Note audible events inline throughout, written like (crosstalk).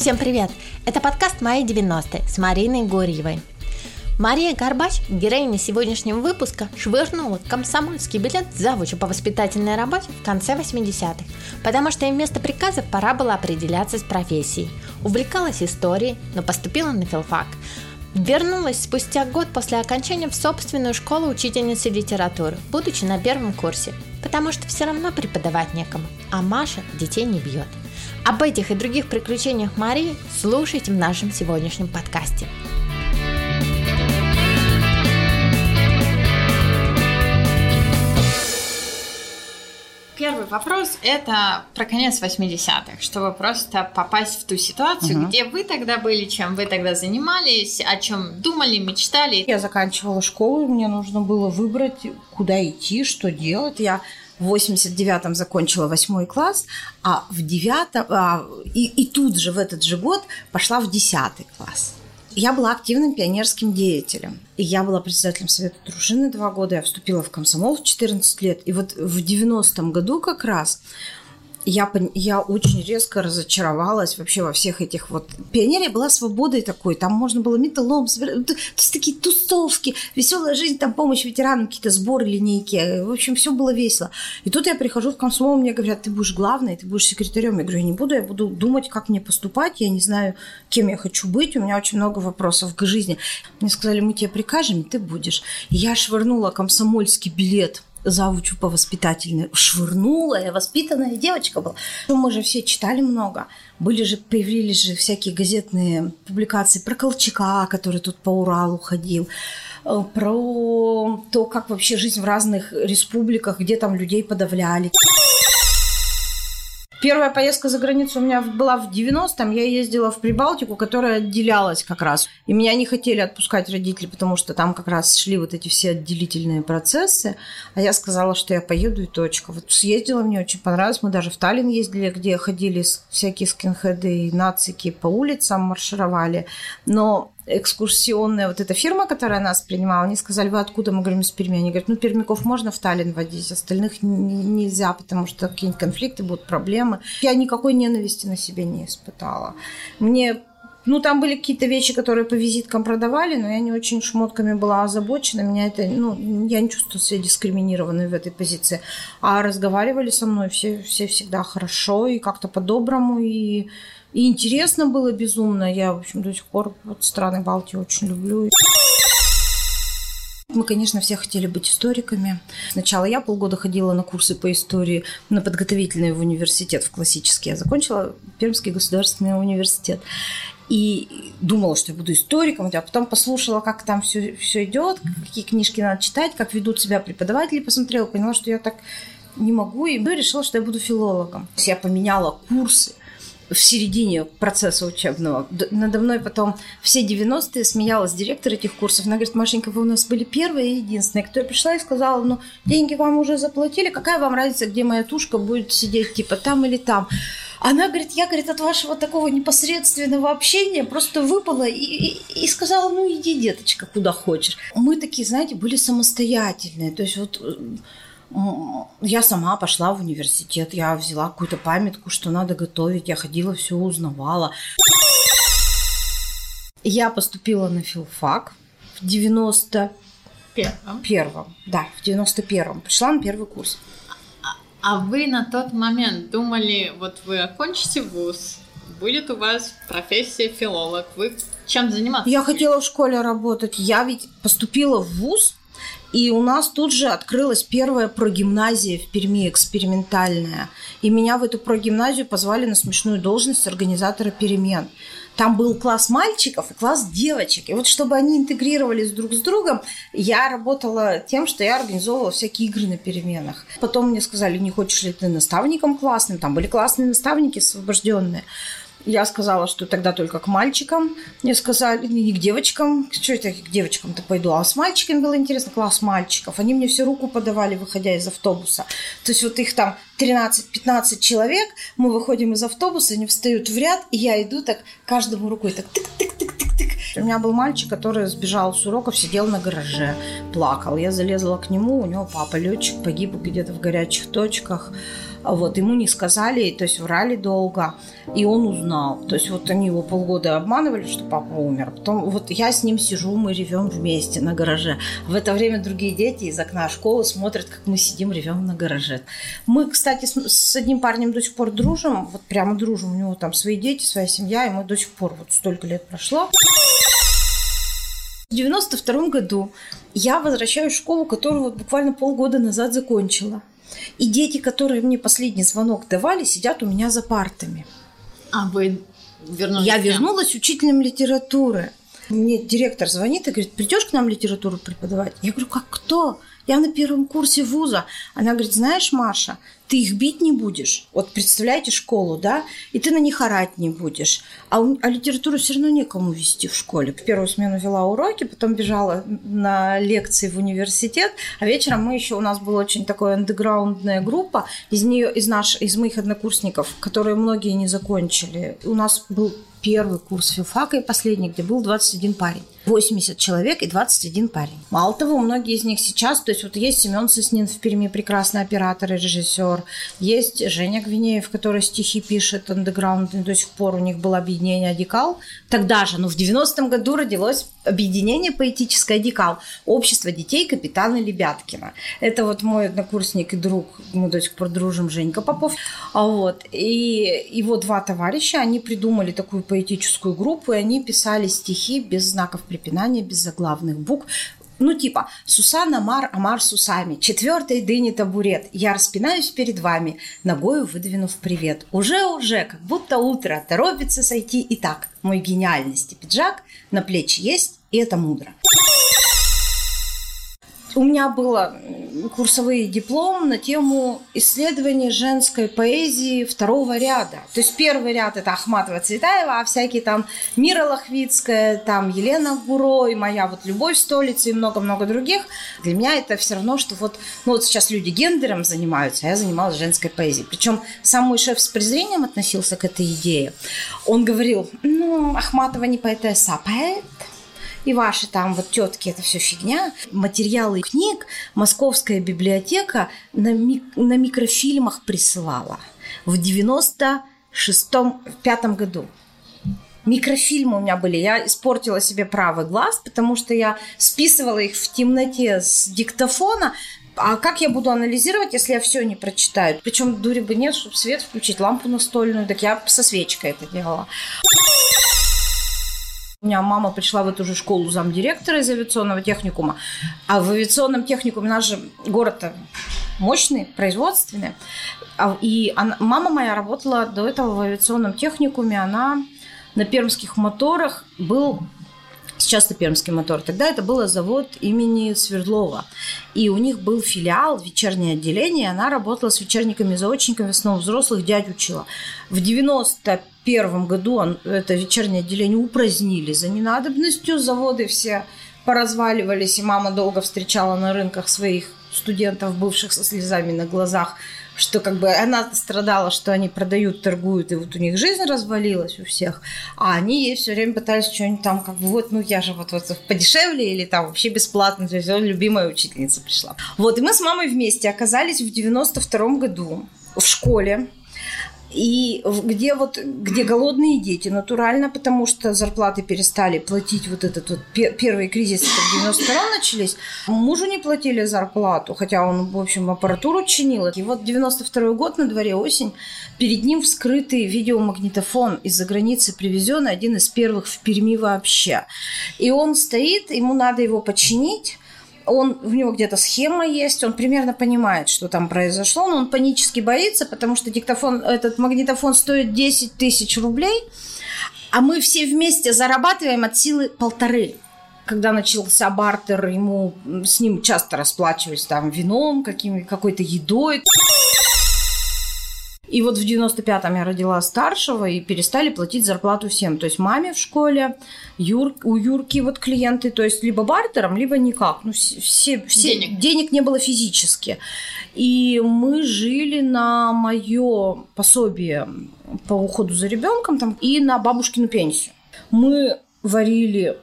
Всем привет! Это подкаст «Мои 90-е» с Мариной Горьевой. Мария Горбач, героиня сегодняшнего выпуска, швырнула комсомольский билет завучу по воспитательной работе в конце 80-х, потому что им вместо приказов пора было определяться с профессией. Увлекалась историей, но поступила на филфак. Вернулась спустя год после окончания в собственную школу учительницы литературы, будучи на первом курсе, потому что все равно преподавать некому, а Маша детей не бьет. Об этих и других приключениях Марии слушайте в нашем сегодняшнем подкасте. Первый вопрос – это про конец 80-х, чтобы просто попасть в ту ситуацию, угу. где вы тогда были, чем вы тогда занимались, о чем думали, мечтали. Я заканчивала школу, и мне нужно было выбрать, куда идти, что делать. Я в 89-м закончила восьмой класс, а в девятом, а, и, и тут же в этот же год пошла в десятый класс. Я была активным пионерским деятелем. И я была председателем совета дружины два года. Я вступила в комсомол в 14 лет. И вот в 90-м году как раз я, я очень резко разочаровалась вообще во всех этих вот... Пионерия была свободой такой, там можно было металлом то есть такие тусовки, веселая жизнь, там помощь ветеранам, какие-то сборы, линейки, в общем, все было весело. И тут я прихожу в комсомол, мне говорят, ты будешь главной, ты будешь секретарем. Я говорю, я не буду, я буду думать, как мне поступать, я не знаю, кем я хочу быть, у меня очень много вопросов к жизни. Мне сказали, мы тебе прикажем, ты будешь. И я швырнула комсомольский билет завучу по воспитательной швырнула, я воспитанная девочка была. Ну, мы же все читали много. Были же, появились же всякие газетные публикации про Колчака, который тут по Уралу ходил, э, про то, как вообще жизнь в разных республиках, где там людей подавляли. Первая поездка за границу у меня была в 90-м. Я ездила в Прибалтику, которая отделялась как раз. И меня не хотели отпускать родители, потому что там как раз шли вот эти все отделительные процессы. А я сказала, что я поеду и точка. Вот съездила, мне очень понравилось. Мы даже в Таллин ездили, где ходили всякие скинхеды и нацики по улицам, маршировали. Но экскурсионная вот эта фирма, которая нас принимала, они сказали, вы откуда? Мы говорим, из Перми. Они говорят, ну, пермяков можно в Таллин водить, остальных нельзя, потому что какие-нибудь конфликты будут, проблемы. Я никакой ненависти на себе не испытала. Мне ну, там были какие-то вещи, которые по визиткам продавали, но я не очень шмотками была озабочена. Меня это, ну, я не чувствую себя дискриминированной в этой позиции. А разговаривали со мной все, все всегда хорошо и как-то по-доброму. И и интересно было безумно. Я, в общем, до сих пор вот страны Балтии очень люблю. Мы, конечно, все хотели быть историками. Сначала я полгода ходила на курсы по истории, на подготовительный в университет, в классический. Я закончила Пермский государственный университет. И думала, что я буду историком, а потом послушала, как там все, все идет, какие книжки надо читать, как ведут себя преподаватели, посмотрела, поняла, что я так не могу, и решила, что я буду филологом. Я поменяла курсы, в середине процесса учебного. Надо мной потом все 90-е смеялась директор этих курсов. Она говорит, Машенька, вы у нас были первые и единственные. Кто я пришла и сказала, ну, деньги вам уже заплатили, какая вам разница, где моя тушка будет сидеть, типа там или там. Она говорит, я, говорит, от вашего такого непосредственного общения просто выпала и, и, и сказала, ну иди, деточка, куда хочешь. Мы такие, знаете, были самостоятельные. То есть вот я сама пошла в университет, я взяла какую-то памятку, что надо готовить, я ходила, все узнавала. Я поступила на филфак в 90 первом. первом. Да, в 91-м. Пришла на первый курс. А, вы на тот момент думали, вот вы окончите вуз, будет у вас профессия филолог, вы чем заниматься? Я хотела в школе работать. Я ведь поступила в вуз и у нас тут же открылась первая прогимназия в Перми, экспериментальная. И меня в эту прогимназию позвали на смешную должность организатора перемен. Там был класс мальчиков и класс девочек. И вот чтобы они интегрировались друг с другом, я работала тем, что я организовывала всякие игры на переменах. Потом мне сказали, не хочешь ли ты наставником классным? Там были классные наставники освобожденные. Я сказала, что тогда только к мальчикам. Мне сказали, не к девочкам. Что это к девочкам-то пойду? А с мальчиками было интересно, класс мальчиков. Они мне всю руку подавали, выходя из автобуса. То есть вот их там 13-15 человек, мы выходим из автобуса, они встают в ряд, и я иду так каждому рукой так тык-тык-тык-тык-тык. У меня был мальчик, который сбежал с уроков, сидел на гараже, плакал. Я залезла к нему, у него папа летчик, погиб где-то в горячих точках. Вот, ему не сказали, то есть врали долго, и он узнал. То есть вот они его полгода обманывали, что папа умер. Потом вот я с ним сижу, мы ревем вместе на гараже. В это время другие дети из окна школы смотрят, как мы сидим, ревем на гараже. Мы, кстати, с, с одним парнем до сих пор дружим, вот прямо дружим. У него там свои дети, своя семья, и мы до сих пор, вот столько лет прошло. В 92 году я возвращаюсь в школу, которую вот буквально полгода назад закончила. И дети, которые мне последний звонок давали, сидят у меня за партами. А вы вернулись? Я вернулась учителем литературы. Мне директор звонит и говорит, придешь к нам литературу преподавать? Я говорю, как кто? Я на первом курсе вуза. Она говорит, знаешь, Маша, ты их бить не будешь. Вот представляете школу, да? И ты на них орать не будешь. А, а литературу все равно некому вести в школе. В первую смену вела уроки, потом бежала на лекции в университет, а вечером мы еще, у нас была очень такая андеграундная группа из нее, из, наш, из моих однокурсников, которые многие не закончили. У нас был первый курс филфака и последний, где был 21 парень. 80 человек и 21 парень. Мало того, многие из них сейчас, то есть вот есть Семен Соснин в Перми, прекрасный оператор и режиссер, есть Женя Гвинеев, который стихи пишет, андеграунд, до сих пор у них было объединение «Адикал». Тогда же, ну в 90-м году родилось объединение поэтическое «Адикал», общество детей капитана Лебяткина. Это вот мой однокурсник и друг, мы до сих пор дружим, Женька Попов. А вот, и его два товарища, они придумали такую поэтическую группу, и они писали стихи без знаков препинания, без заглавных букв. Ну, типа, Сусана Мар, Амар с усами, четвертый дыни табурет, я распинаюсь перед вами, ногою выдвинув привет. Уже-уже, как будто утро, торопится сойти и так. Мой гениальности пиджак на плечи есть, и это мудро. У меня было курсовые диплом на тему исследования женской поэзии второго ряда. То есть первый ряд это Ахматова Цветаева, а всякие там Мира Лохвицкая, там Елена Гуро и моя вот Любовь Столица и много-много других. Для меня это все равно, что вот, ну вот сейчас люди гендером занимаются, а я занималась женской поэзией. Причем сам мой шеф с презрением относился к этой идее. Он говорил, ну, Ахматова не поэтесса, а поэт и ваши там вот тетки, это все фигня. Материалы книг Московская библиотека на, ми- на микрофильмах присылала в 96-м, пятом году. Микрофильмы у меня были. Я испортила себе правый глаз, потому что я списывала их в темноте с диктофона. А как я буду анализировать, если я все не прочитаю? Причем дури бы нет, чтобы свет включить, лампу настольную. Так я со свечкой это делала. У меня мама пришла в эту же школу замдиректора из авиационного техникума. А в авиационном техникуме наш же город мощный, производственный. А, и она, мама моя работала до этого в авиационном техникуме. Она на пермских моторах был Сейчас это Пермский мотор. Тогда это был завод имени Свердлова. И у них был филиал, вечернее отделение. Она работала с вечерниками, заочниками, основном взрослых, дядь учила. В 91 году он, это вечернее отделение упразднили за ненадобностью. Заводы все поразваливались, и мама долго встречала на рынках своих студентов, бывших со слезами на глазах, что как бы она страдала, что они продают, торгуют, и вот у них жизнь развалилась у всех, а они ей все время пытались что-нибудь там, как бы вот, ну я же вот, вот подешевле или там вообще бесплатно, то есть любимая учительница пришла. Вот, и мы с мамой вместе оказались в 92 году в школе, и где вот, где голодные дети, натурально, потому что зарплаты перестали платить, вот этот вот первый кризис, в 92-м начались, мужу не платили зарплату, хотя он, в общем, аппаратуру чинил. И вот 92-й год, на дворе осень, перед ним вскрытый видеомагнитофон из-за границы привезенный, один из первых в Перми вообще. И он стоит, ему надо его починить, он, у него где-то схема есть, он примерно понимает, что там произошло, но он панически боится, потому что диктофон, этот магнитофон стоит 10 тысяч рублей, а мы все вместе зарабатываем от силы полторы когда начался бартер, ему с ним часто расплачивались там вином, каким, какой-то едой. И вот в 95-м я родила старшего и перестали платить зарплату всем. То есть маме в школе, Юр, у Юрки вот клиенты, то есть либо бартером, либо никак. Ну, все, все, денег. денег не было физически. И мы жили на мое пособие по уходу за ребенком там, и на бабушкину пенсию. Мы варили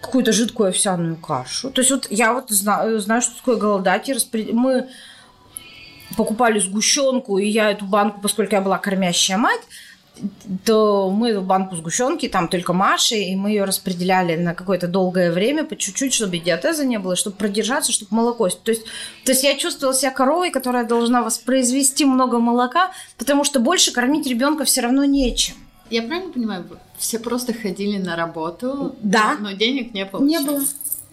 какую-то жидкую овсяную кашу. То есть вот я вот знаю, знаю что такое голодать. И распред... Мы покупали сгущенку, и я эту банку, поскольку я была кормящая мать, то мы эту банку сгущенки, там только Маши, и мы ее распределяли на какое-то долгое время, по чуть-чуть, чтобы диатеза не было, чтобы продержаться, чтобы молоко... То есть, то есть я чувствовала себя коровой, которая должна воспроизвести много молока, потому что больше кормить ребенка все равно нечем. Я правильно понимаю, все просто ходили на работу, да. но денег не получали? Не было.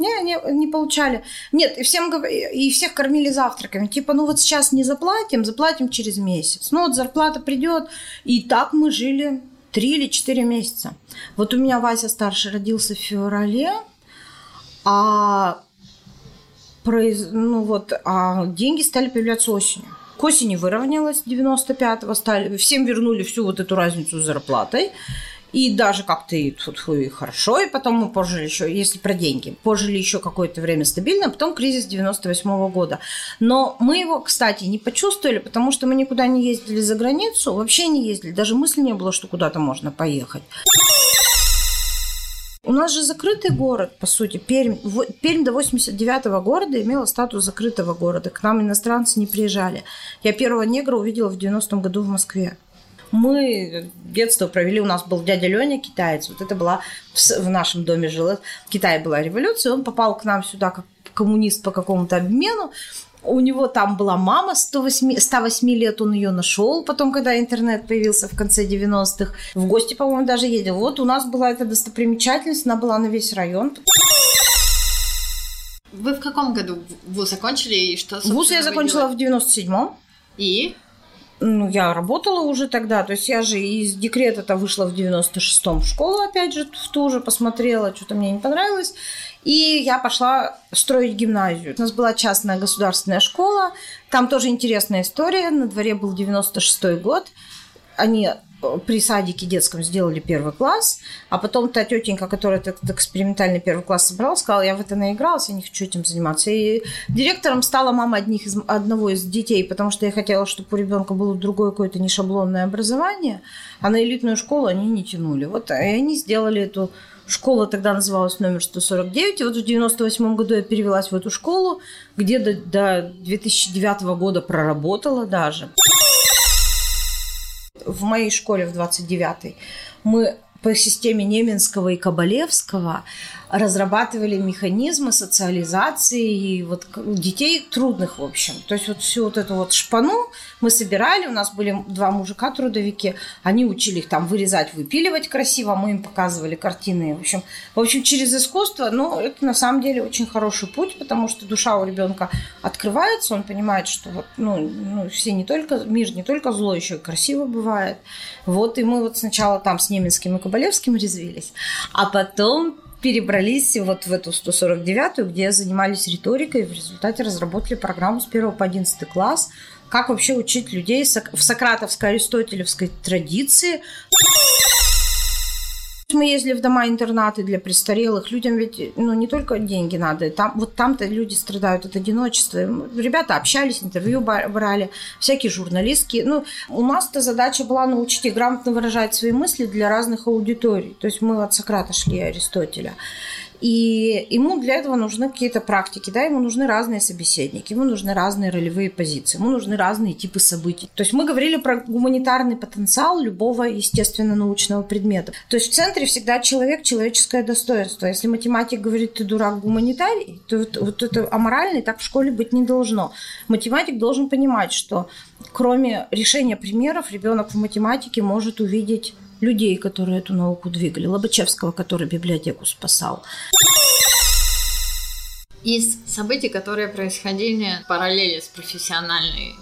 Не, не, не получали. Нет, и всем и всех кормили завтраками. Типа, ну вот сейчас не заплатим, заплатим через месяц. Ну вот зарплата придет. И так мы жили три или четыре месяца. Вот у меня Вася старший родился в феврале, а, произ... ну вот, а деньги стали появляться осенью. К осени выровнялось 95-го, стали, всем вернули всю вот эту разницу с зарплатой. И даже как-то и, фу и хорошо, и потом мы пожили еще, если про деньги, пожили еще какое-то время стабильно, а потом кризис 98 -го года. Но мы его, кстати, не почувствовали, потому что мы никуда не ездили за границу, вообще не ездили, даже мысли не было, что куда-то можно поехать. У нас же закрытый город, по сути. Пермь, Пермь до 89 -го города имела статус закрытого города. К нам иностранцы не приезжали. Я первого негра увидела в 90-м году в Москве. Мы детство провели, у нас был дядя Леня, китаец. Вот это была в нашем доме жила. В Китае была революция, он попал к нам сюда как коммунист по какому-то обмену. У него там была мама 108, 108 лет, он ее нашел потом, когда интернет появился в конце 90-х. В гости, по-моему, даже ездил. Вот у нас была эта достопримечательность, она была на весь район. Вы в каком году вуз закончили и что, Вуз я закончила в 97-м. И? Ну, я работала уже тогда, то есть я же из декрета-то вышла в 96-м в школу, опять же, в ту же посмотрела, что-то мне не понравилось, и я пошла строить гимназию. У нас была частная государственная школа, там тоже интересная история, на дворе был 96-й год, они при садике детском сделали первый класс, а потом та тетенька, которая этот экспериментальный первый класс собрала, сказала, я в это наигралась, я не хочу этим заниматься. И директором стала мама одних из, одного из детей, потому что я хотела, чтобы у ребенка было другое какое-то нешаблонное образование, а на элитную школу они не тянули. Вот и они сделали эту Школа тогда называлась номер 149. И вот в 98 году я перевелась в эту школу, где до, до 2009 года проработала даже в моей школе в 29-й мы по системе Неменского и Кабалевского разрабатывали механизмы социализации и вот детей трудных, в общем. То есть вот всю вот эту вот шпану мы собирали, у нас были два мужика трудовики, они учили их там вырезать, выпиливать красиво, мы им показывали картины, в общем, в общем через искусство, но это на самом деле очень хороший путь, потому что душа у ребенка открывается, он понимает, что вот, ну, ну все не только, мир не только зло, еще и красиво бывает. Вот и мы вот сначала там с Неменским и Кабалевским резвились, а потом перебрались вот в эту 149-ю, где занимались риторикой, и в результате разработали программу с 1 по 11 класс, как вообще учить людей в сократовской аристотелевской традиции. Мы ездили в дома-интернаты для престарелых. Людям ведь ну, не только деньги надо. Там, вот там-то люди страдают от одиночества. Ребята общались, интервью брали, всякие журналистки. Ну, у нас-то задача была научить их грамотно выражать свои мысли для разных аудиторий. То есть мы от Сократа шли Аристотеля. И ему для этого нужны какие-то практики, да, ему нужны разные собеседники, ему нужны разные ролевые позиции, ему нужны разные типы событий. То есть мы говорили про гуманитарный потенциал любого естественно-научного предмета. То есть в центре всегда человек, человеческое достоинство. Если математик говорит, ты дурак гуманитарий, то вот, вот это аморальный так в школе быть не должно. Математик должен понимать, что кроме решения примеров, ребенок в математике может увидеть людей, которые эту науку двигали. Лобачевского, который библиотеку спасал. Из событий, которые происходили параллели с профессиональной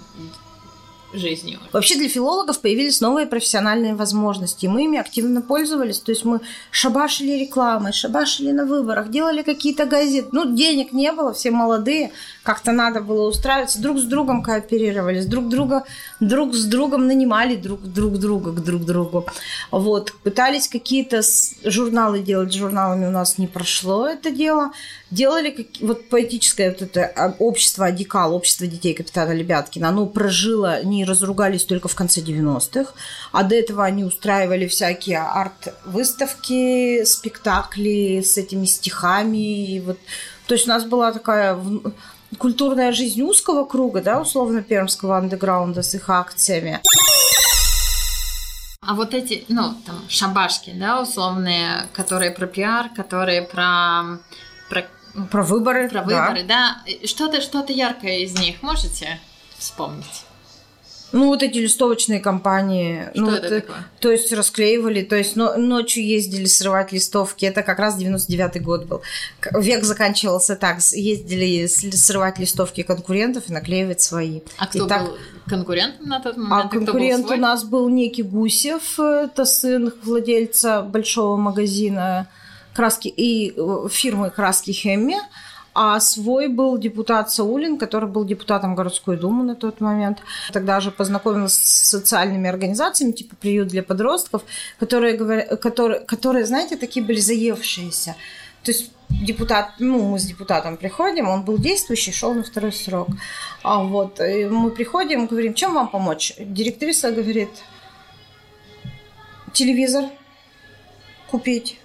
жизнью. Вообще для филологов появились новые профессиональные возможности, и мы ими активно пользовались. То есть мы шабашили рекламой, шабашили на выборах, делали какие-то газеты. Ну, денег не было, все молодые, как-то надо было устраиваться, друг с другом кооперировались, друг друга, друг с другом нанимали друг, друг друга к друг другу. Вот, пытались какие-то журналы делать, с журналами у нас не прошло это дело. Делали как, вот поэтическое вот это а, общество Адикал, общество детей капитана Лебяткина, оно прожило, они разругались только в конце 90-х, а до этого они устраивали всякие арт-выставки, спектакли с этими стихами, и вот, то есть у нас была такая культурная жизнь узкого круга, да, условно, пермского андеграунда с их акциями. А вот эти, ну, там, шабашки, да, условные, которые про пиар, которые про... Про, про выборы. Про выборы, да. да. Что-то, что-то яркое из них можете вспомнить? Ну, вот эти листовочные компании. Что ну, это вот, такое? То есть расклеивали, то есть но, ночью ездили срывать листовки. Это как раз 99-й год был. Век заканчивался так. Ездили срывать листовки конкурентов и наклеивать свои. А кто и так... был конкурентом на тот момент? А конкурент у нас был некий Гусев, это сын владельца большого магазина краски и э, фирмы краски Хемми. А свой был депутат Саулин, который был депутатом городской думы на тот момент. Тогда же познакомилась с социальными организациями, типа приют для подростков, которые, которые, которые знаете, такие были заевшиеся. То есть депутат, ну, мы с депутатом приходим, он был действующий, шел на второй срок. А вот и мы приходим, говорим, чем вам помочь? Директриса говорит, телевизор купить.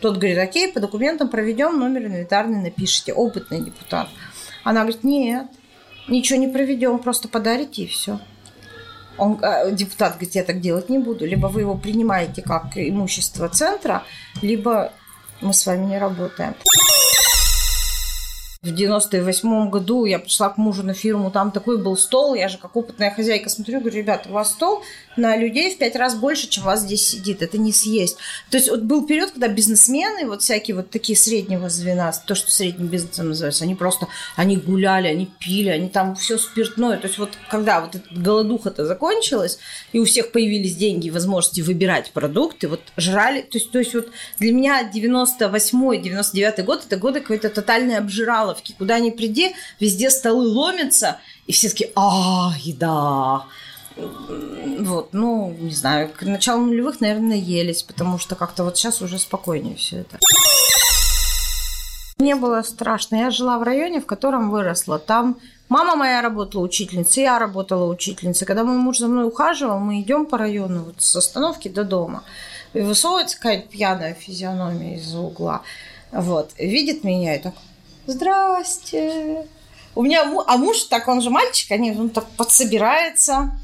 Тот говорит, окей, по документам проведем, номер инвентарный напишите, опытный депутат. Она говорит, нет, ничего не проведем, просто подарите и все. Он, э, депутат говорит, я так делать не буду. Либо вы его принимаете как имущество центра, либо мы с вами не работаем. В 98 году я пришла к мужу на фирму, там такой был стол, я же как опытная хозяйка смотрю, говорю, ребята, у вас стол на людей в пять раз больше, чем вас здесь сидит, это не съесть. То есть вот был период, когда бизнесмены, вот всякие вот такие среднего звена, то, что средним бизнесом называется, они просто, они гуляли, они пили, они там все спиртное. То есть вот когда вот эта голодуха-то закончилась, и у всех появились деньги и возможности выбирать продукты, вот жрали, то есть, то есть вот для меня 98-99 год это годы какой-то тотальной обжирал Паловки, куда ни приди, везде столы ломятся, и все такие, а, еда. Вот, ну, не знаю, к началу нулевых, наверное, елись, потому что как-то вот сейчас уже спокойнее все это. Мне было страшно. Я жила в районе, в котором выросла. Там мама моя работала учительницей, я работала учительницей. Когда мой муж за мной ухаживал, мы идем по району вот с остановки до дома. И высовывается какая-то пьяная физиономия из-за угла. Вот. Видит меня и так, здрасте. У меня, а муж, так он же мальчик, они, он так подсобирается.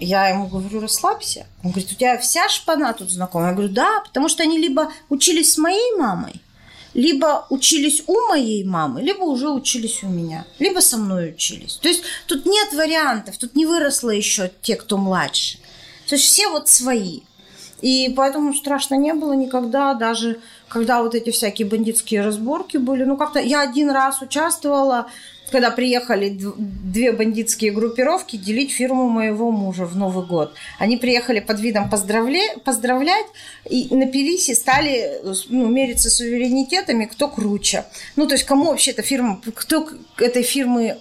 Я ему говорю, расслабься. Он говорит, у тебя вся шпана тут знакомая. Я говорю, да, потому что они либо учились с моей мамой, либо учились у моей мамы, либо уже учились у меня, либо со мной учились. То есть тут нет вариантов, тут не выросло еще те, кто младше. То есть все вот свои. И поэтому страшно не было никогда, даже когда вот эти всякие бандитские разборки были. Ну, как-то я один раз участвовала, когда приехали две бандитские группировки делить фирму моего мужа в Новый год. Они приехали под видом поздравля... поздравлять и напились и стали ну, мериться суверенитетами, кто круче. Ну, то есть кому вообще эта фирма, кто этой фирмы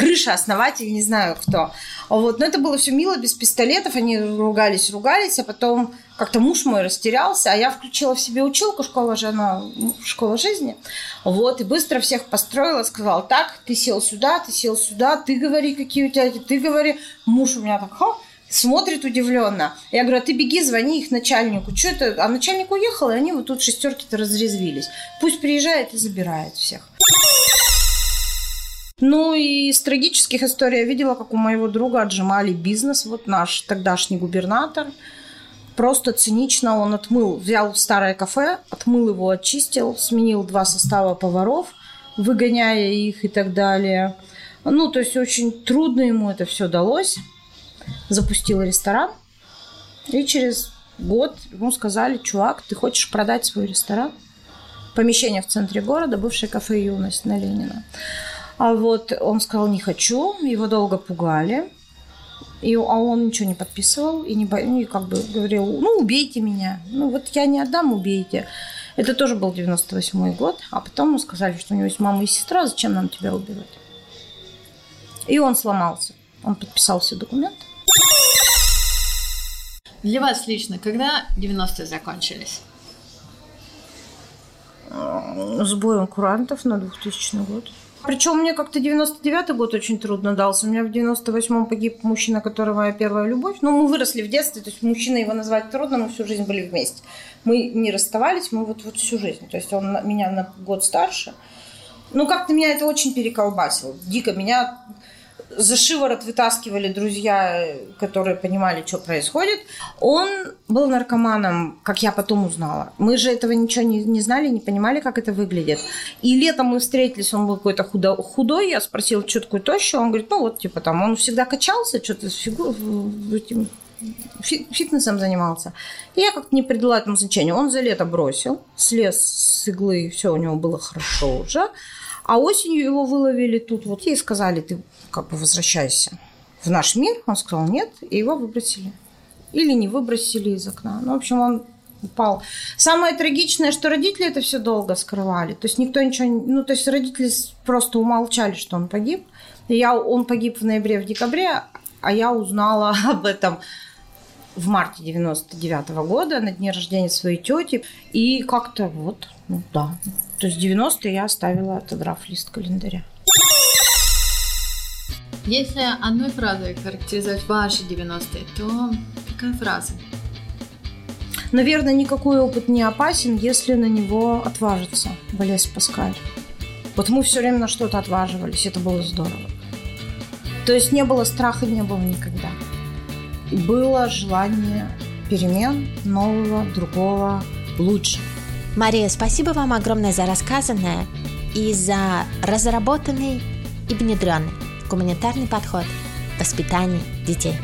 крыша, основатель, не знаю кто. Вот. Но это было все мило, без пистолетов, они ругались, ругались, а потом как-то муж мой растерялся, а я включила в себе училку, школа же она, школа жизни. Вот, и быстро всех построила, сказала, так, ты сел сюда, ты сел сюда, ты говори, какие у тебя, ты говори. Муж у меня так, ха, смотрит удивленно. Я говорю, а ты беги, звони их начальнику. Что это? А начальник уехал, и они вот тут шестерки-то разрезвились. Пусть приезжает и забирает всех. Ну и из трагических историй я видела, как у моего друга отжимали бизнес. Вот наш тогдашний губернатор. Просто цинично он отмыл, взял старое кафе, отмыл его, очистил, сменил два состава поваров, выгоняя их и так далее. Ну, то есть очень трудно ему это все далось. Запустил ресторан. И через год ему сказали, чувак, ты хочешь продать свой ресторан? Помещение в центре города, бывшее кафе «Юность» на Ленина. А вот он сказал, не хочу, его долго пугали. И, а он ничего не подписывал и, не, ну, и как бы говорил, ну, убейте меня. Ну, вот я не отдам, убейте. Это тоже был 98 год. А потом ему сказали, что у него есть мама и сестра, зачем нам тебя убивать? И он сломался. Он подписал все документы. Для вас лично, когда 90-е закончились? с боем курантов на 2000 год. Причем мне как-то 99-й год очень трудно дался. У меня в 98-м погиб мужчина, которого моя первая любовь. Ну, мы выросли в детстве, то есть мужчина его назвать трудно, мы всю жизнь были вместе. Мы не расставались, мы вот, вот всю жизнь. То есть он меня на год старше. Ну, как-то меня это очень переколбасило. Дико меня за шиворот вытаскивали друзья, которые понимали, что происходит. Он был наркоманом, как я потом узнала. Мы же этого ничего не, не знали, не понимали, как это выглядит. И летом мы встретились, он был какой-то худо, худой, я спросила, что такое тощий, он говорит, ну вот, типа там, он всегда качался, что-то с фигу... фитнесом занимался. И я как-то не придала этому значению. Он за лето бросил, слез с иглы, все у него было хорошо уже. А осенью его выловили тут вот и сказали, ты как бы возвращайся в наш мир. Он сказал нет, и его выбросили. Или не выбросили из окна. Ну, в общем, он упал. Самое трагичное, что родители это все долго скрывали. То есть никто ничего... Ну, то есть родители просто умолчали, что он погиб. Я, он погиб в ноябре, в декабре, а я узнала (laughs) об этом в марте 99 -го года на дне рождения своей тети. И как-то вот, ну да. То есть 90 я оставила, отодрав лист календаря. Если одной фразой характеризовать ваши 90-е, то какая фраза? Наверное, никакой опыт не опасен, если на него отважиться. Болез Паскаль. Вот мы все время на что-то отваживались, это было здорово. То есть не было страха, не было никогда. Было желание перемен, нового, другого, лучше. Мария, спасибо вам огромное за рассказанное и за разработанный и внедренный гуманитарный подход в воспитании детей.